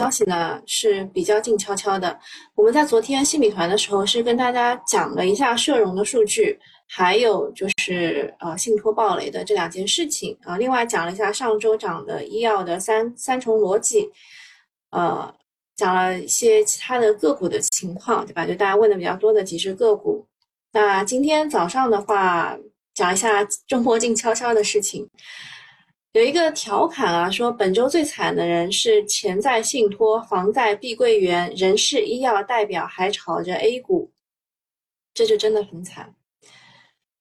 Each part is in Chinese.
消息呢是比较静悄悄的。我们在昨天新米团的时候是跟大家讲了一下社融的数据，还有就是呃信托暴雷的这两件事情啊。另外讲了一下上周涨的医药的三三重逻辑，呃，讲了一些其他的个股的情况，对吧？就大家问的比较多的几只个股。那今天早上的话，讲一下周末静悄悄的事情。有一个调侃啊，说本周最惨的人是钱在信托、房在碧桂园、人事医药代表还炒着 A 股，这就真的很惨。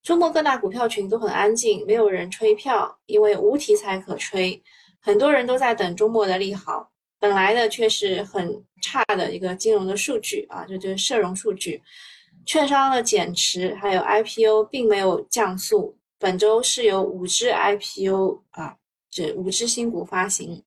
周末各大股票群都很安静，没有人吹票，因为无题材可吹。很多人都在等周末的利好，本来的却是很差的一个金融的数据啊，这就是社融数据。券商的减持还有 IPO 并没有降速，本周是有五只 IPO 啊。这五只新股发行，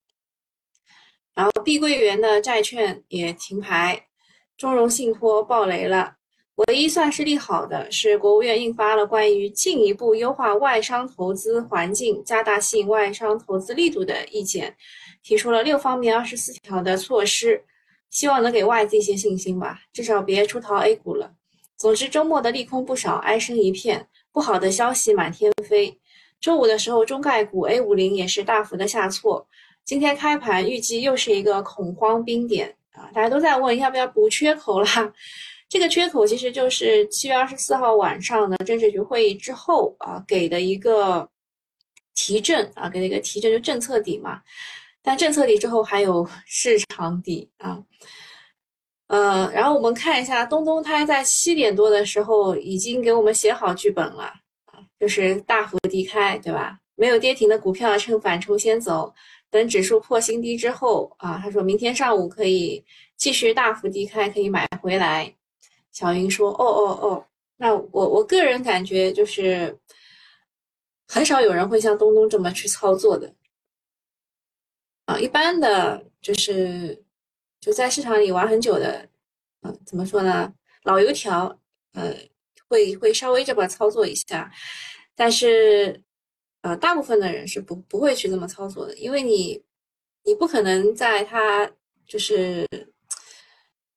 然后碧桂园的债券也停牌，中融信托爆雷了。唯一算是利好的是，国务院印发了关于进一步优化外商投资环境、加大吸引外商投资力度的意见，提出了六方面二十四条的措施，希望能给外资一些信心吧，至少别出逃 A 股了。总之，周末的利空不少，哀声一片，不好的消息满天飞。周五的时候，中概股 A 五零也是大幅的下挫。今天开盘预计又是一个恐慌冰点啊！大家都在问要不要补缺口了。这个缺口其实就是七月二十四号晚上的政治局会议之后啊给的一个提振啊，给的一个提振就政策底嘛。但政策底之后还有市场底啊。呃，然后我们看一下东东，他在七点多的时候已经给我们写好剧本了。就是大幅低开，对吧？没有跌停的股票趁反抽先走，等指数破新低之后啊，他说明天上午可以继续大幅低开，可以买回来。小云说：“哦哦哦，那我我个人感觉就是很少有人会像东东这么去操作的啊。一般的就是就在市场里玩很久的，嗯，怎么说呢？老油条，呃，会会稍微这么操作一下。”但是，呃，大部分的人是不不会去这么操作的，因为你，你不可能在它就是，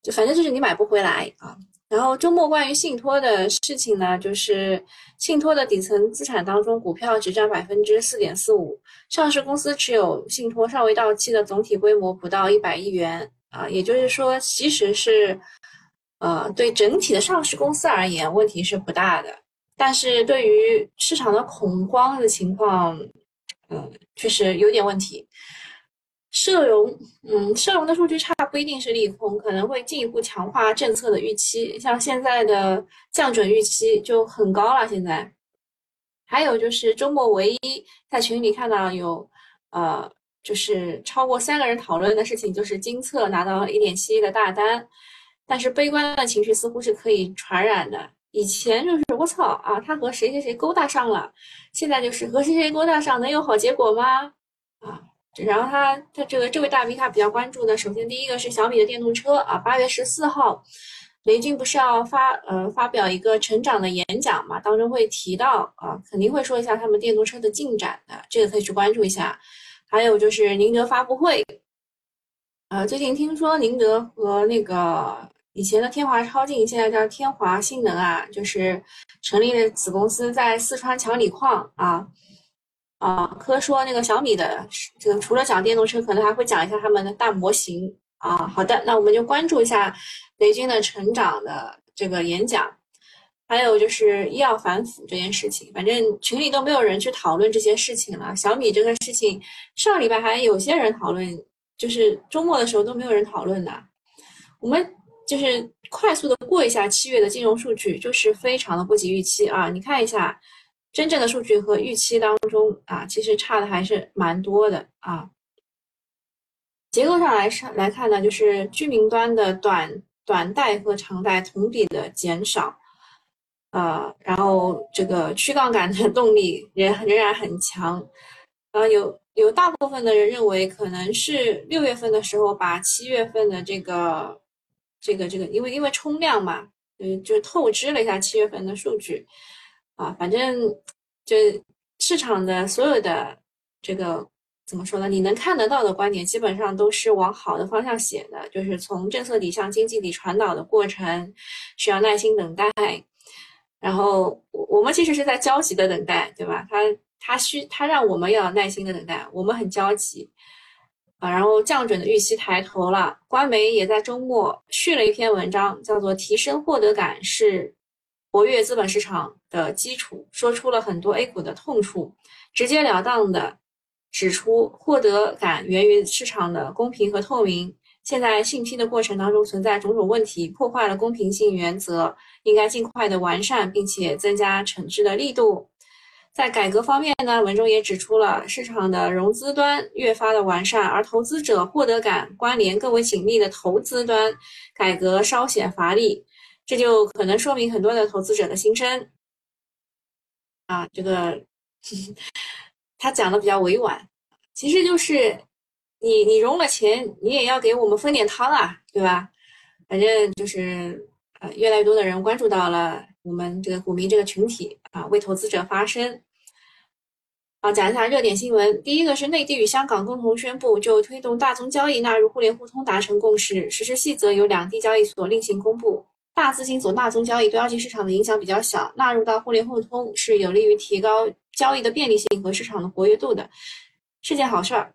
就反正就是你买不回来啊。然后周末关于信托的事情呢，就是信托的底层资产当中，股票只占百分之四点四五，上市公司持有信托尚未到期的总体规模不到一百亿元啊，也就是说，其实是，呃，对整体的上市公司而言，问题是不大的。但是对于市场的恐慌的情况，嗯，确实有点问题。社融，嗯，社融的数据差不一定是利空，可能会进一步强化政策的预期。像现在的降准预期就很高了。现在，还有就是周末唯一在群里看到有，呃，就是超过三个人讨论的事情，就是金策拿到一点七亿的大单，但是悲观的情绪似乎是可以传染的。以前就是我操啊，他和谁谁谁勾搭上了，现在就是和谁谁勾搭上能有好结果吗？啊，然后他他这个这位大 V 他比较关注的，首先第一个是小米的电动车啊，八月十四号，雷军不是要发呃发表一个成长的演讲嘛，当中会提到啊，肯定会说一下他们电动车的进展的，这个可以去关注一下。还有就是宁德发布会，呃，最近听说宁德和那个。以前的天华超净，现在叫天华新能啊，就是成立了子公司在四川强锂矿啊啊。科说那个小米的这个除了讲电动车，可能还会讲一下他们的大模型啊。好的，那我们就关注一下雷军的成长的这个演讲，还有就是医药反腐这件事情。反正群里都没有人去讨论这些事情了。小米这个事情，上礼拜还有些人讨论，就是周末的时候都没有人讨论的。我们。就是快速的过一下七月的金融数据，就是非常的不及预期啊！你看一下真正的数据和预期当中啊，其实差的还是蛮多的啊。结构上来上来看呢，就是居民端的短短贷和长贷同比的减少，呃，然后这个去杠杆的动力仍仍然很强，呃，有有大部分的人认为可能是六月份的时候把七月份的这个。这个这个，因为因为冲量嘛，嗯，就透支了一下七月份的数据，啊，反正就市场的所有的这个怎么说呢？你能看得到的观点基本上都是往好的方向写的，就是从政策底向经济底传导的过程需要耐心等待。然后我我们其实是在焦急的等待，对吧？他他需他让我们要耐心的等待，我们很焦急啊。然后降准的预期抬头了，官媒也在周末续了一篇文章，叫做“提升获得感是活跃资本市场的基础”，说出了很多 A 股的痛处，直截了当的。指出获得感源于市场的公平和透明，现在信批的过程当中存在种种问题，破坏了公平性原则，应该尽快的完善，并且增加惩治的力度。在改革方面呢，文中也指出了市场的融资端越发的完善，而投资者获得感关联更为紧密的投资端改革稍显乏力，这就可能说明很多的投资者的心声。啊，这个。他讲的比较委婉，其实就是你你融了钱，你也要给我们分点汤啊，对吧？反正就是呃，越来越多的人关注到了我们这个股民这个群体啊，为投资者发声。好，讲一下热点新闻。第一个是内地与香港共同宣布，就推动大宗交易纳入互联互通达成共识，实施细则由两地交易所另行公布。大资金走大宗交易对二级市场的影响比较小，纳入到互联互通是有利于提高。交易的便利性和市场的活跃度的是件好事儿。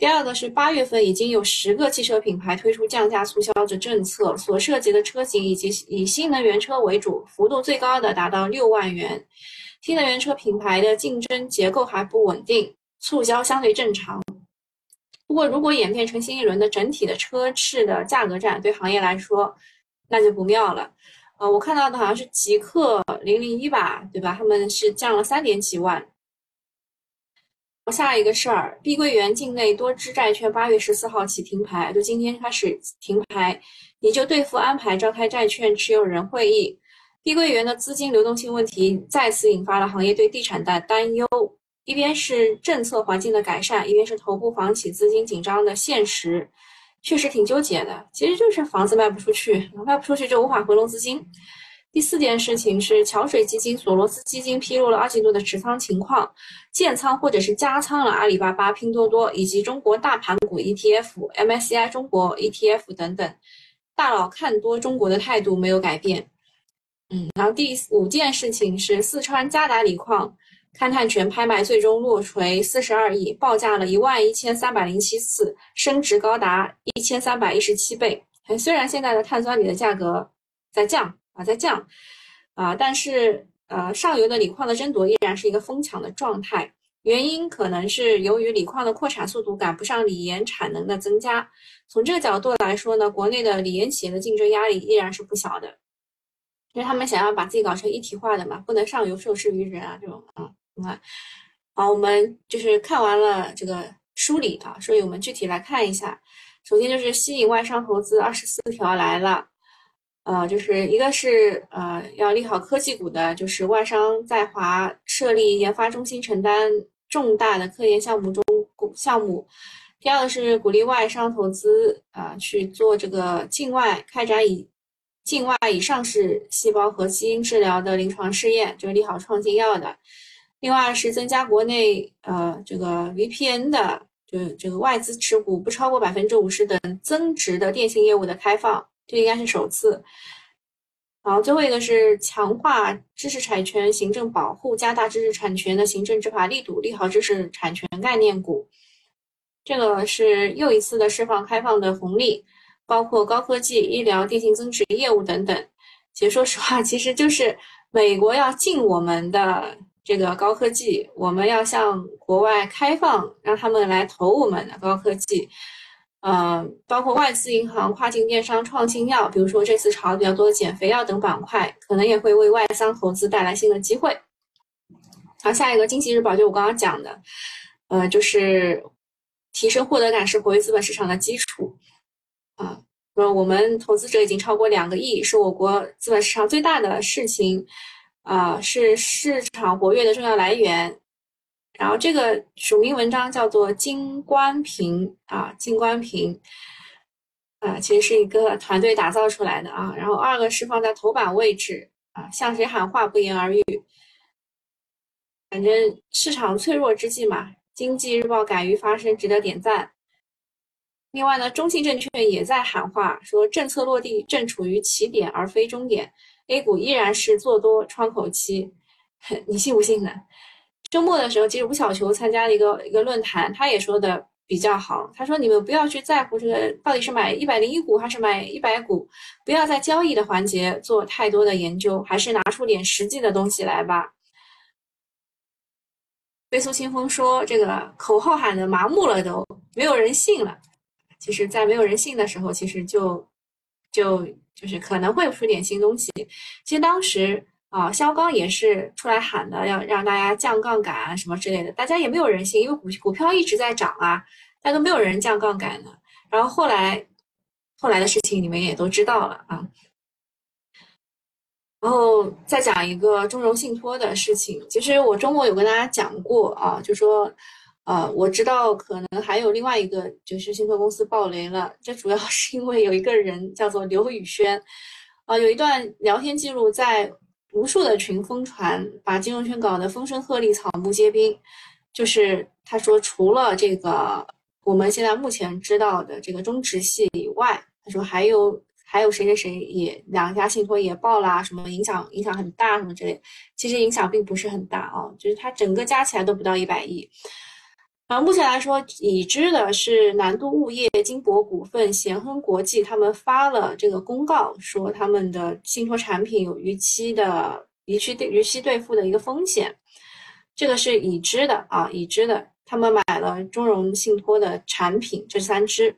第二个是八月份已经有十个汽车品牌推出降价促销的政策，所涉及的车型以及以新能源车为主，幅度最高的达到六万元。新能源车品牌的竞争结构还不稳定，促销相对正常。不过，如果演变成新一轮的整体的车市的价格战，对行业来说那就不妙了。呃，我看到的好像是极客零零一吧，对吧？他们是降了三点几万。下一个事儿，碧桂园境内多只债券八月十四号起停牌，就今天开始停牌，你就对付安排召开债券持有人会议。碧桂园的资金流动性问题再次引发了行业对地产的担忧，一边是政策环境的改善，一边是头部房企资金紧张的现实。确实挺纠结的，其实就是房子卖不出去，卖不出去就无法回笼资金。第四件事情是桥水基金、索罗斯基金披露了二季度的持仓情况，建仓或者是加仓了阿里巴巴、拼多多以及中国大盘股 ETF、MSCI 中国 ETF 等等。大佬看多中国的态度没有改变。嗯，然后第五件事情是四川嘉达锂矿。勘探权拍卖最终落锤四十二亿，报价了一万一千三百零七次，升值高达一千三百一十七倍。虽然现在的碳酸锂的价格在降啊，在降啊，但是呃，上游的锂矿的争夺依然是一个疯抢的状态。原因可能是由于锂矿的扩产速度赶不上锂盐产能的增加。从这个角度来说呢，国内的锂盐企业的竞争压力依然是不小的，因为他们想要把自己搞成一体化的嘛，不能上游受制于人啊，这种啊。你看，好，我们就是看完了这个梳理啊，所以我们具体来看一下。首先就是吸引外商投资二十四条来了，呃，就是一个是呃要利好科技股的，就是外商在华设立研发中心，承担重大的科研项目中项目。第二个是鼓励外商投资啊去做这个境外开展以境外以上市细胞和基因治疗的临床试验，就是利好创新药的。另外是增加国内呃这个 VPN 的，就这个外资持股不超过百分之五十等增值的电信业务的开放，这应该是首次。好，最后一个是强化知识产权行政保护，加大知识产权的行政执法力度，利好知识产权概念股。这个是又一次的释放开放的红利，包括高科技、医疗、电信增值业务等等。其实说实话，其实就是美国要禁我们的。这个高科技，我们要向国外开放，让他们来投我们的高科技，嗯，包括外资银行、跨境电商、创新药，比如说这次炒的比较多的减肥药等板块，可能也会为外商投资带来新的机会。好，下一个经济日报就我刚刚讲的，呃，就是提升获得感是活跃资本市场的基础啊。说我们投资者已经超过两个亿，是我国资本市场最大的事情。啊，是市场活跃的重要来源。然后这个署名文章叫做金冠平啊，金冠平啊，其实是一个团队打造出来的啊。然后二个是放在头版位置啊，向谁喊话不言而喻。反正市场脆弱之际嘛，经济日报敢于发声，值得点赞。另外呢，中信证券也在喊话，说政策落地正处于起点而非终点，A 股依然是做多窗口期，你信不信呢？周末的时候，其实吴小球参加了一个一个论坛，他也说的比较好，他说你们不要去在乎这个到底是买一百零一股还是买一百股，不要在交易的环节做太多的研究，还是拿出点实际的东西来吧。飞速清风说，这个口号喊的麻木了，都没有人信了。其实，在没有人信的时候，其实就就就是可能会出点新东西。其实当时啊，肖钢也是出来喊的，要让大家降杠杆啊什么之类的，大家也没有人信，因为股股票一直在涨啊，大家都没有人降杠杆的。然后后来后来的事情你们也都知道了啊。然后再讲一个中融信托的事情，其实我周末有跟大家讲过啊，就说。呃，我知道可能还有另外一个，就是信托公司爆雷了。这主要是因为有一个人叫做刘宇轩，啊，有一段聊天记录在无数的群疯传，把金融圈搞得风声鹤唳、草木皆兵。就是他说，除了这个我们现在目前知道的这个中植系以外，他说还有还有谁谁谁也两家信托也爆啦，什么影响影响很大什么之类。其实影响并不是很大啊，就是它整个加起来都不到一百亿。啊目前来说，已知的是南都物业、金博股份、贤亨国际他们发了这个公告，说他们的信托产品有逾期的逾期对逾期兑付的一个风险，这个是已知的啊，已知的。他们买了中融信托的产品，这三只。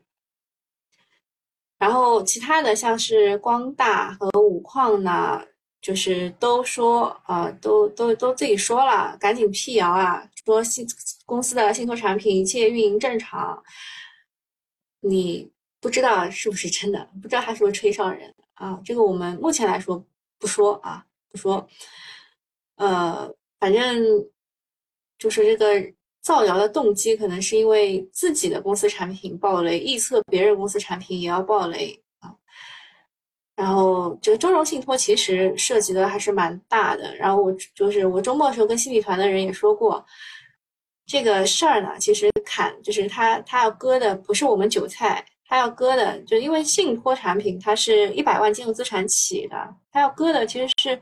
然后其他的像是光大和五矿呢，就是都说啊，都都都自己说了，赶紧辟谣啊。说信公司的信托产品一切运营正常，你不知道是不是真的？不知道他是不是吹哨人啊？这个我们目前来说不说啊，不说。呃，反正就是这个造谣的动机，可能是因为自己的公司产品爆雷，臆测别人公司产品也要爆雷啊。然后这个中融信托其实涉及的还是蛮大的。然后我就是我周末的时候跟新米团的人也说过。这个事儿呢，其实砍就是他他要割的不是我们韭菜，他要割的就因为信托产品它是一百万金融资产起的，他要割的其实是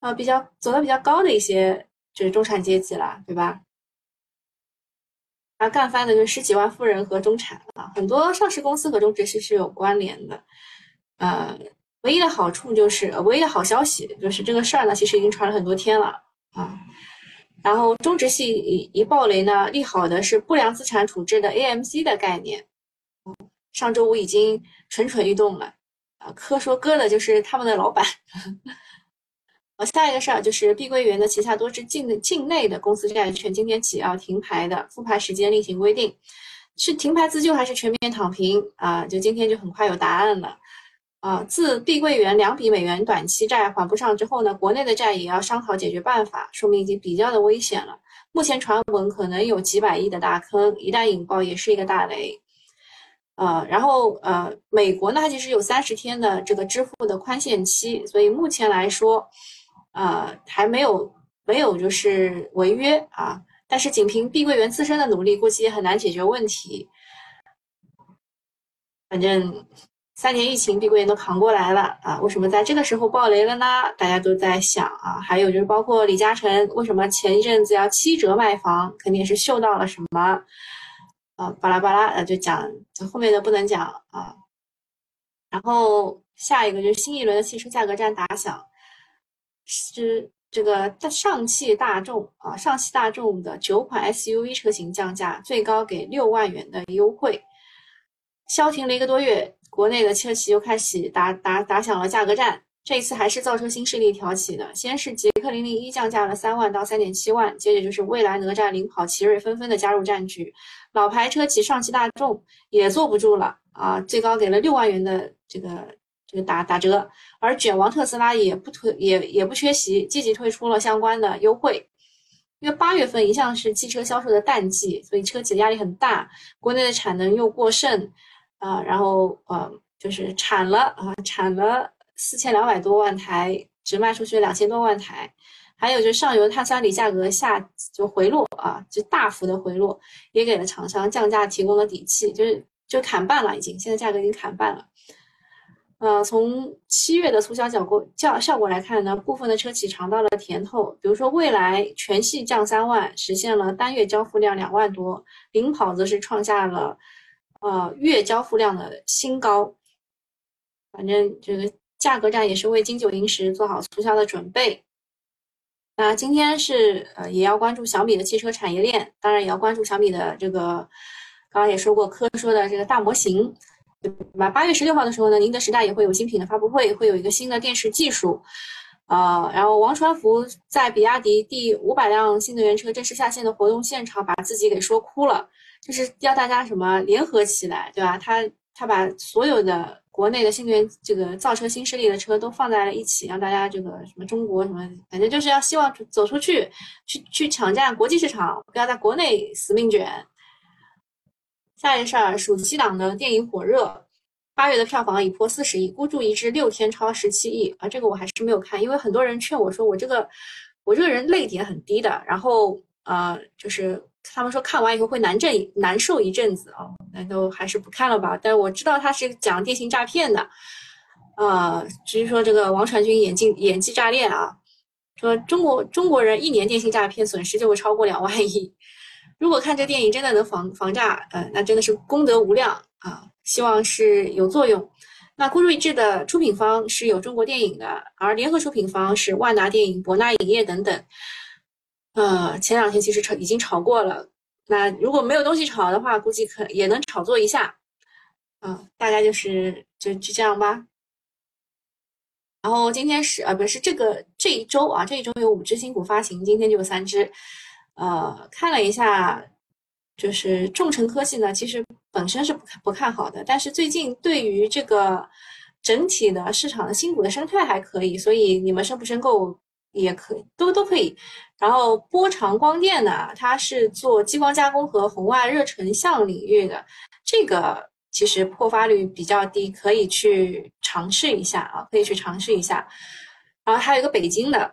呃比较走的比较高的一些就是中产阶级了，对吧？他干翻的就是十几万富人和中产啊，很多上市公司和中植系是有关联的。呃，唯一的好处就是唯一的好消息就是这个事儿呢，其实已经传了很多天了啊。然后中植系一一暴雷呢，利好的是不良资产处置的 AMC 的概念，上周五已经蠢蠢欲动了，啊，科说哥的就是他们的老板。呃，下一个事儿就是碧桂园的旗下多只境境内的公司债券今天起要停牌的，复牌时间另行规定，是停牌自救还是全面躺平啊？就今天就很快有答案了。啊，自碧桂园两笔美元短期债还不上之后呢，国内的债也要商讨解决办法，说明已经比较的危险了。目前传闻可能有几百亿的大坑，一旦引爆也是一个大雷。呃，然后呃，美国呢，它其实有三十天的这个支付的宽限期，所以目前来说，呃，还没有没有就是违约啊。但是仅凭碧桂园自身的努力，估计也很难解决问题。反正。三年疫情，碧桂园都扛过来了啊！为什么在这个时候爆雷了呢？大家都在想啊。还有就是，包括李嘉诚，为什么前一阵子要七折卖房？肯定是嗅到了什么啊！巴拉巴拉，呃，就讲，就后面的不能讲啊。然后下一个就是新一轮的汽车价格战打响，是这个上汽大众啊，上汽大众的九款 SUV 车型降价，最高给六万元的优惠，消停了一个多月。国内的车企又开始打打打响了价格战，这一次还是造车新势力挑起的。先是捷克零零一降价了三万到三点七万，接着就是蔚来、哪吒、领跑、奇瑞纷纷的加入战局。老牌车企上汽大众也坐不住了啊，最高给了六万元的这个这个打打折。而卷王特斯拉也不推也也不缺席，积极推出了相关的优惠。因为八月份一向是汽车销售的淡季，所以车企的压力很大，国内的产能又过剩。啊，然后呃，就是产了啊，产了四千两百多万台，只卖出去两千多万台，还有就是上游碳酸锂价格下就回落啊，就大幅的回落，也给了厂商降价提供了底气，就是就砍半了已经，现在价格已经砍半了。呃，从七月的促销效果效效果来看呢，部分的车企尝到了甜头，比如说蔚来全系降三万，实现了单月交付量两万多，领跑则是创下了呃月交付量的新高。反正这个价格战也是为金九银十做好促销的准备。那今天是呃也要关注小米的汽车产业链，当然也要关注小米的这个刚刚也说过科说的这个大模型。对吧？八月十六号的时候呢，宁德时代也会有新品的发布会，会有一个新的电池技术，呃，然后王传福在比亚迪第五百辆新能源车正式下线的活动现场，把自己给说哭了，就是要大家什么联合起来，对吧？他他把所有的国内的新能源这个造车新势力的车都放在了一起，让大家这个什么中国什么，反正就是要希望走出去，去去抢占国际市场，不要在国内死命卷。下一件事儿，暑期档的电影火热，八月的票房已破四十亿，孤注一掷六天超十七亿啊！这个我还是没有看，因为很多人劝我说我这个我这个人泪点很低的，然后呃，就是他们说看完以后会难阵难受一阵子啊，那都还是不看了吧。但我知道他是讲电信诈骗的，呃，至于说这个王传君演技演技炸裂啊，说中国中国人一年电信诈骗损失就会超过两万亿。如果看这电影真的能防防诈，呃，那真的是功德无量啊！希望是有作用。那孤注一掷的出品方是有中国电影的，而联合出品方是万达电影、博纳影业等等。呃，前两天其实炒已经炒过了。那如果没有东西炒的话，估计可也能炒作一下。啊，大概就是就就这样吧。然后今天是啊，不是这个这一周啊，这一周有五只新股发行，今天就有三只。呃，看了一下，就是众诚科技呢，其实本身是不看不看好的，但是最近对于这个整体的市场的新股的生态还可以，所以你们申不申购也可以，都都可以。然后波长光电呢，它是做激光加工和红外热成像领域的，这个其实破发率比较低，可以去尝试一下啊，可以去尝试一下。然后还有一个北京的，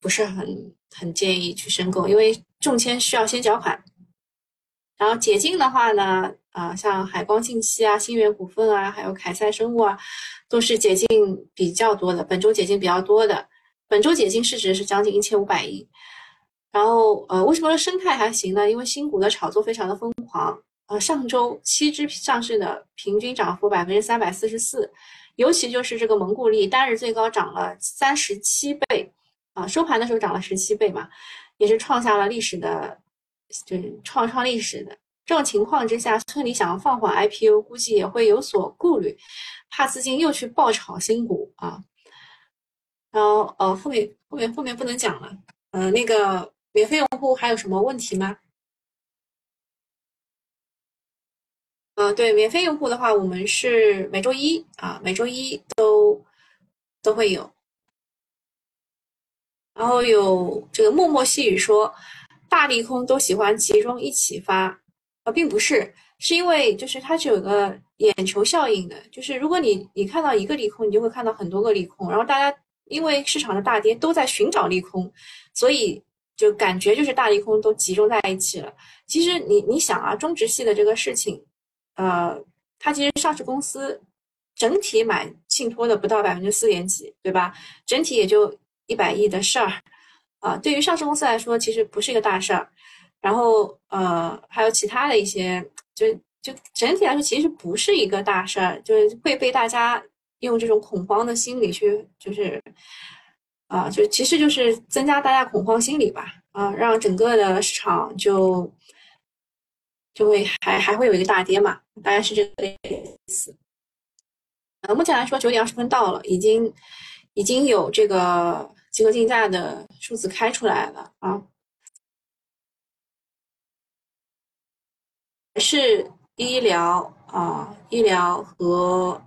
不是很很建议去申购，因为。中签需要先缴款，然后解禁的话呢，啊，像海光信息啊、新源股份啊，还有凯赛生物啊，都是解禁比较多的，本周解禁比较多的，本周解禁市值是将近一千五百亿。然后，呃，为什么说生态还行呢？因为新股的炒作非常的疯狂，呃，上周七只上市的平均涨幅百分之三百四十四，尤其就是这个蒙古力单日最高涨了三十七倍，啊，收盘的时候涨了十七倍嘛。也是创下了历史的，就是创创历史的这种情况之下，村里想要放缓 IPO，估计也会有所顾虑，怕资金又去爆炒新股啊。然后呃，后面后面后面不能讲了，呃，那个免费用户还有什么问题吗？呃，对，免费用户的话，我们是每周一啊，每周一都都会有。然后有这个默默细语说，大利空都喜欢集中一起发，啊，并不是，是因为就是它是有个眼球效应的，就是如果你你看到一个利空，你就会看到很多个利空，然后大家因为市场的大跌都在寻找利空，所以就感觉就是大利空都集中在一起了。其实你你想啊，中植系的这个事情，呃，它其实上市公司整体买信托的不到百分之四点几，对吧？整体也就。一百亿的事儿，啊，对于上市公司来说，其实不是一个大事儿。然后，呃，还有其他的一些，就就整体来说，其实不是一个大事儿，就是会被大家用这种恐慌的心理去，就是，啊，就其实就是增加大家恐慌心理吧，啊，让整个的市场就就会还还会有一个大跌嘛，大概是这个意思。呃，目前来说九点二十分到了，已经已经有这个。集合竞价的数字开出来了啊，是医疗啊，医疗和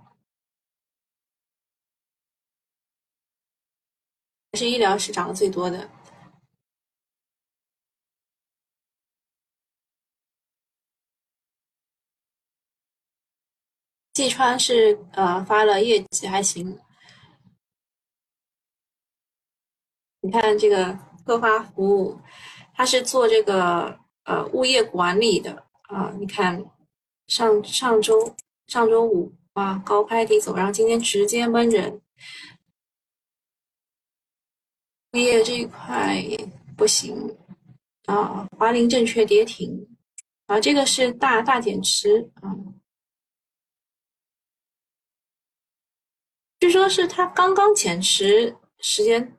是医疗是涨得最多的。季川是呃发了业绩还行。你看这个科发服务，它是做这个呃物业管理的啊。你看上上周上周五啊高开低走，然后今天直接闷人。物业这一块不行啊，华林证券跌停啊，这个是大大减持啊。据说是他刚刚减持时间，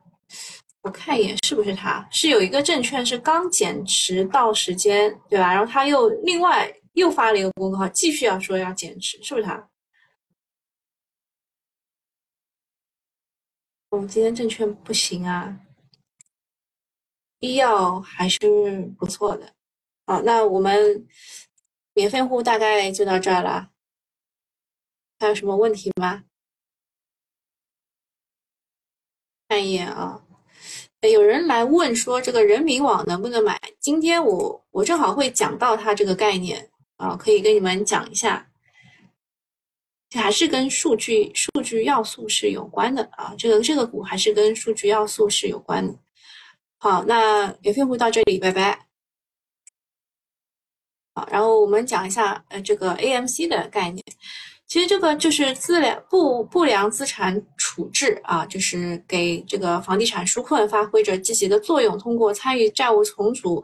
我看一眼是不是他？是有一个证券是刚减持到时间，对吧？然后他又另外又发了一个公告，继续要说要减持，是不是他？我们今天证券不行啊，医药还是不错的。好，那我们免费户大概就到这儿了，还有什么问题吗？看一眼啊，有人来问说这个人民网能不能买？今天我我正好会讲到它这个概念啊，可以跟你们讲一下。这还是跟数据数据要素是有关的啊，这个这个股还是跟数据要素是有关的。好，那免费户到这里，拜拜。好，然后我们讲一下呃这个 AMC 的概念。其实这个就是资良不不良资产处置啊，就是给这个房地产纾困发挥着积极的作用，通过参与债务重组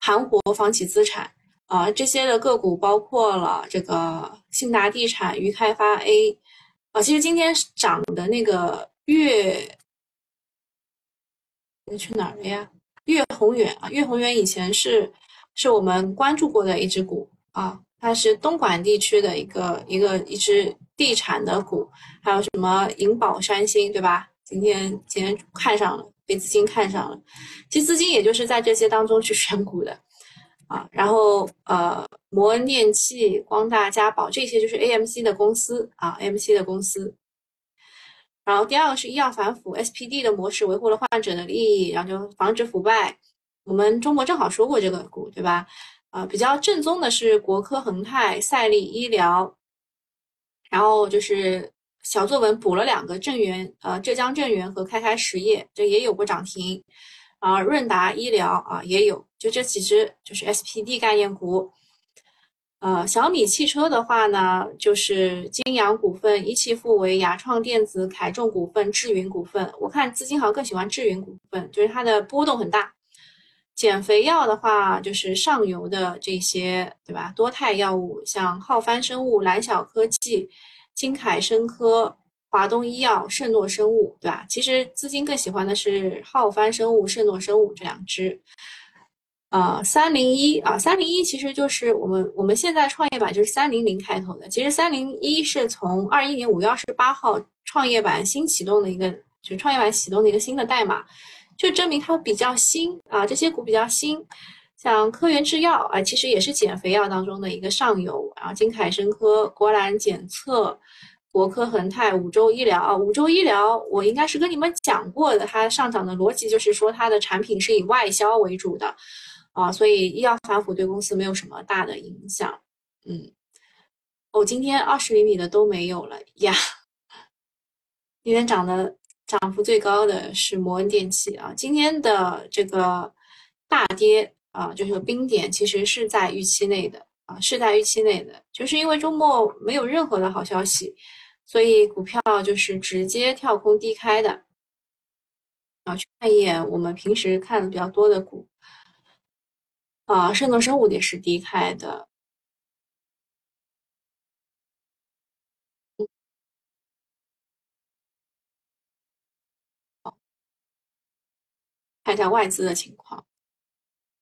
盘活房企资产。啊，这些的个股包括了这个信达地产、渝开发 A，啊，其实今天涨的那个粤，那去哪儿了呀？粤宏远啊，粤宏远以前是是我们关注过的一只股啊，它是东莞地区的一个一个一只地产的股，还有什么银宝山新，对吧？今天今天看上了，被资金看上了，其实资金也就是在这些当中去选股的。啊，然后呃，摩恩电器、光大、家宝这些就是 AMC 的公司啊，AMC 的公司。然后第二个是医药反腐，SPD 的模式维护了患者的利益，然后就防止腐败。我们中国正好说过这个股，对吧？啊，比较正宗的是国科恒泰、赛力医疗。然后就是小作文补了两个正源，呃，浙江正源和开开实业，这也有过涨停。啊，润达医疗啊也有，就这几只就是 SPD 概念股。呃，小米汽车的话呢，就是金阳股份、一汽富维、雅创电子、凯众股份、智云股份。我看资金好像更喜欢智云股份，就是它的波动很大。减肥药的话，就是上游的这些，对吧？多肽药物，像浩帆生物、蓝晓科技、金凯生科。华东医药、圣诺生物，对吧？其实资金更喜欢的是浩帆生物、圣诺生物这两只。呃，三零一啊，三零一其实就是我们我们现在创业板就是三零零开头的。其实三零一是从二一年五月二十八号创业板新启动的一个，就创业板启动的一个新的代码，就证明它比较新啊。这些股比较新，像科源制药啊，其实也是减肥药当中的一个上游。然后金凯生科、国兰检测。国科恒泰、五洲医疗啊，五洲医疗我应该是跟你们讲过的，它上涨的逻辑就是说它的产品是以外销为主的，啊，所以医药反腐对公司没有什么大的影响。嗯，我今天二十厘米的都没有了呀。今天涨的涨幅最高的是摩恩电器啊，今天的这个大跌啊，就是冰点其实是在预期内的啊，是在预期内的，就是因为周末没有任何的好消息。所以股票就是直接跳空低开的，啊，去看一眼我们平时看的比较多的股，啊，圣诺生物也是低开的，看一下外资的情况。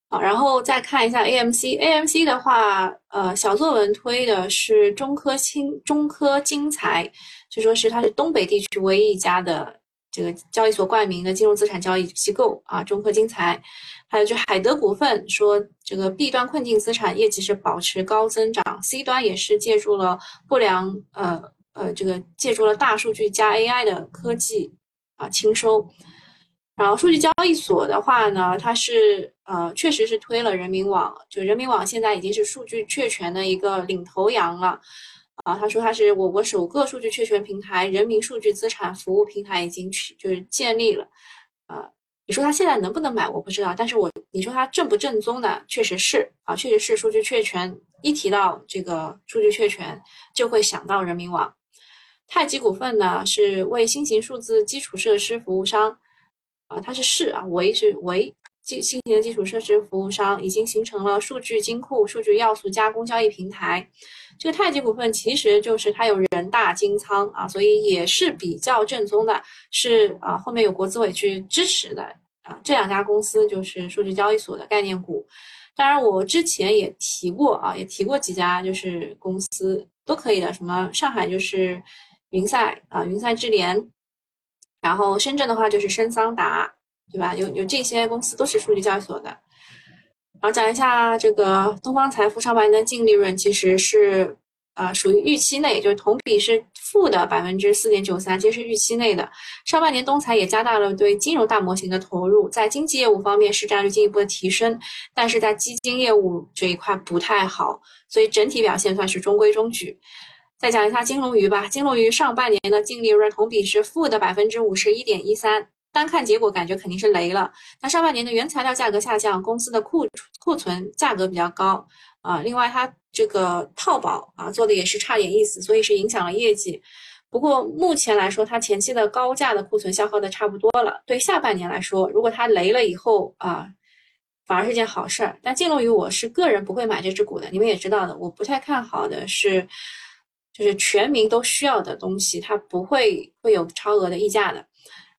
好，然后再看一下 AMC，AMC 的话，呃，小作文推的是中科青中科金财，就说是它是东北地区唯一一家的这个交易所冠名的金融资产交易机构啊，中科金财，还有就海德股份说这个 B 端困境资产业绩是保持高增长，C 端也是借助了不良呃呃这个借助了大数据加 AI 的科技啊清收。然后数据交易所的话呢，它是呃，确实是推了人民网，就人民网现在已经是数据确权的一个领头羊了，啊，他说他是我国首个数据确权平台，人民数据资产服务平台已经去就是建立了，啊，你说它现在能不能买，我不知道。但是我你说它正不正宗呢？确实是啊，确实是数据确权。一提到这个数据确权，就会想到人民网。太极股份呢是为新型数字基础设施服务商啊，它是是啊，为是为基新型的基础设施服务商，已经形成了数据金库、数据要素加工交易平台。这个太极股份其实就是它有人大金仓啊，所以也是比较正宗的，是啊，后面有国资委去支持的啊。这两家公司就是数据交易所的概念股。当然，我之前也提过啊，也提过几家就是公司都可以的，什么上海就是云赛啊，云赛智联，然后深圳的话就是深桑达，对吧？有有这些公司都是数据交易所的。然后讲一下这个东方财富上半年的净利润，其实是呃属于预期内，就是同比是负的百分之四点九三，这是预期内的。上半年东财也加大了对金融大模型的投入，在经济业务方面市占率进一步的提升，但是在基金业务这一块不太好，所以整体表现算是中规中矩。再讲一下金龙鱼吧，金龙鱼上半年的净利润同比是负的百分之五十一点一三。单看结果，感觉肯定是雷了。那上半年的原材料价格下降，公司的库库存价格比较高啊。另外，它这个套保啊做的也是差点意思，所以是影响了业绩。不过目前来说，它前期的高价的库存消耗的差不多了。对下半年来说，如果它雷了以后啊，反而是件好事儿。但进入于，我是个人不会买这只股的，你们也知道的，我不太看好的是，就是全民都需要的东西，它不会会有超额的溢价的。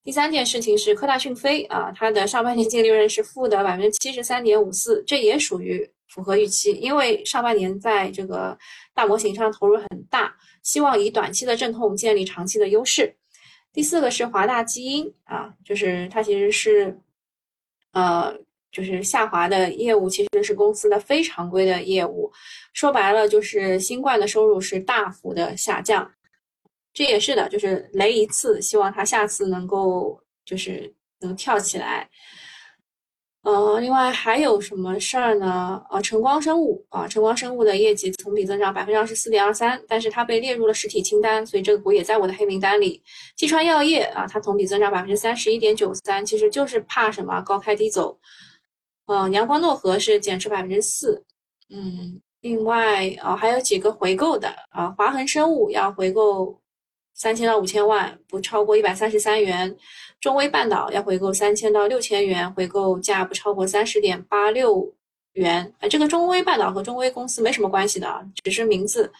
第三件事情是科大讯飞啊，它的上半年净利润是负的百分之七十三点五四，这也属于符合预期，因为上半年在这个大模型上投入很大，希望以短期的阵痛建立长期的优势。第四个是华大基因啊，就是它其实是，呃，就是下滑的业务其实是公司的非常规的业务，说白了就是新冠的收入是大幅的下降。这也是的，就是雷一次，希望它下次能够就是能跳起来。呃，另外还有什么事儿呢？呃，晨光生物啊，晨光生物的业绩同比增长百分之二十四点二三，但是它被列入了实体清单，所以这个股也在我的黑名单里。济川药业啊，它同比增长百分之三十一点九三，其实就是怕什么高开低走。呃，阳光诺和是减持百分之四，嗯，另外啊还有几个回购的啊，华恒生物要回购。三千到五千万，不超过一百三十三元。中微半岛要回购三千到六千元，回购价不超过三十点八六元。啊，这个中微半岛和中微公司没什么关系的，只是名字。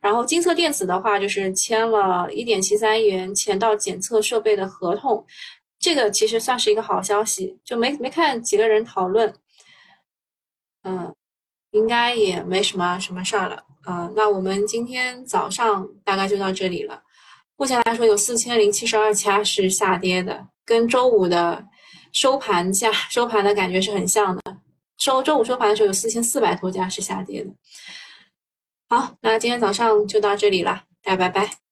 然后金色电子的话，就是签了一点七三亿元前道检测设备的合同，这个其实算是一个好消息，就没没看几个人讨论。嗯，应该也没什么什么事儿了。啊，那我们今天早上大概就到这里了。目前来说，有四千零七十二家是下跌的，跟周五的收盘价、收盘的感觉是很像的。收周五收盘的时候，有四千四百多家是下跌的。好，那今天早上就到这里了，大家拜拜。